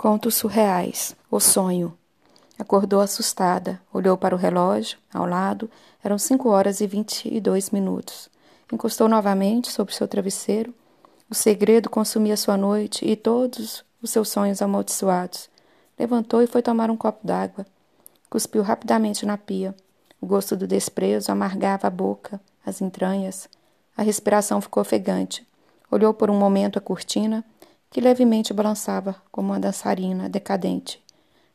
Contos surreais. O sonho. Acordou assustada, olhou para o relógio, ao lado, eram cinco horas e vinte e dois minutos. Encostou novamente sobre seu travesseiro. O segredo consumia sua noite e todos os seus sonhos amaldiçoados. Levantou e foi tomar um copo d'água. Cuspiu rapidamente na pia. O gosto do desprezo amargava a boca, as entranhas. A respiração ficou ofegante. Olhou por um momento a cortina que levemente balançava como uma dançarina decadente.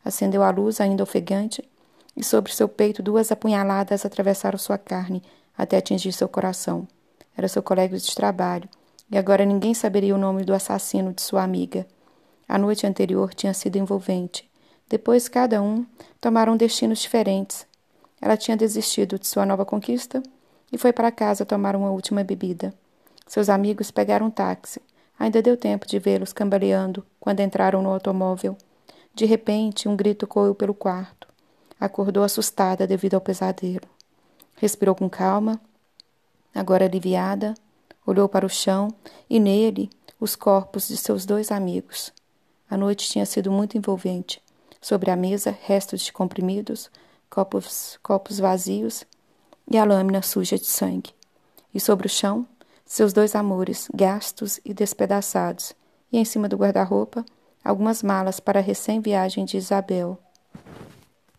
Acendeu a luz, ainda ofegante, e sobre seu peito duas apunhaladas atravessaram sua carne até atingir seu coração. Era seu colega de trabalho, e agora ninguém saberia o nome do assassino de sua amiga. A noite anterior tinha sido envolvente. Depois, cada um tomaram destinos diferentes. Ela tinha desistido de sua nova conquista e foi para casa tomar uma última bebida. Seus amigos pegaram um táxi Ainda deu tempo de vê-los cambaleando quando entraram no automóvel. De repente, um grito coou pelo quarto. Acordou assustada devido ao pesadelo. Respirou com calma, agora aliviada, olhou para o chão e nele os corpos de seus dois amigos. A noite tinha sido muito envolvente. Sobre a mesa, restos de comprimidos, copos, copos vazios e a lâmina suja de sangue. E sobre o chão, seus dois amores, gastos e despedaçados, e em cima do guarda-roupa, algumas malas para a recém-viagem de Isabel.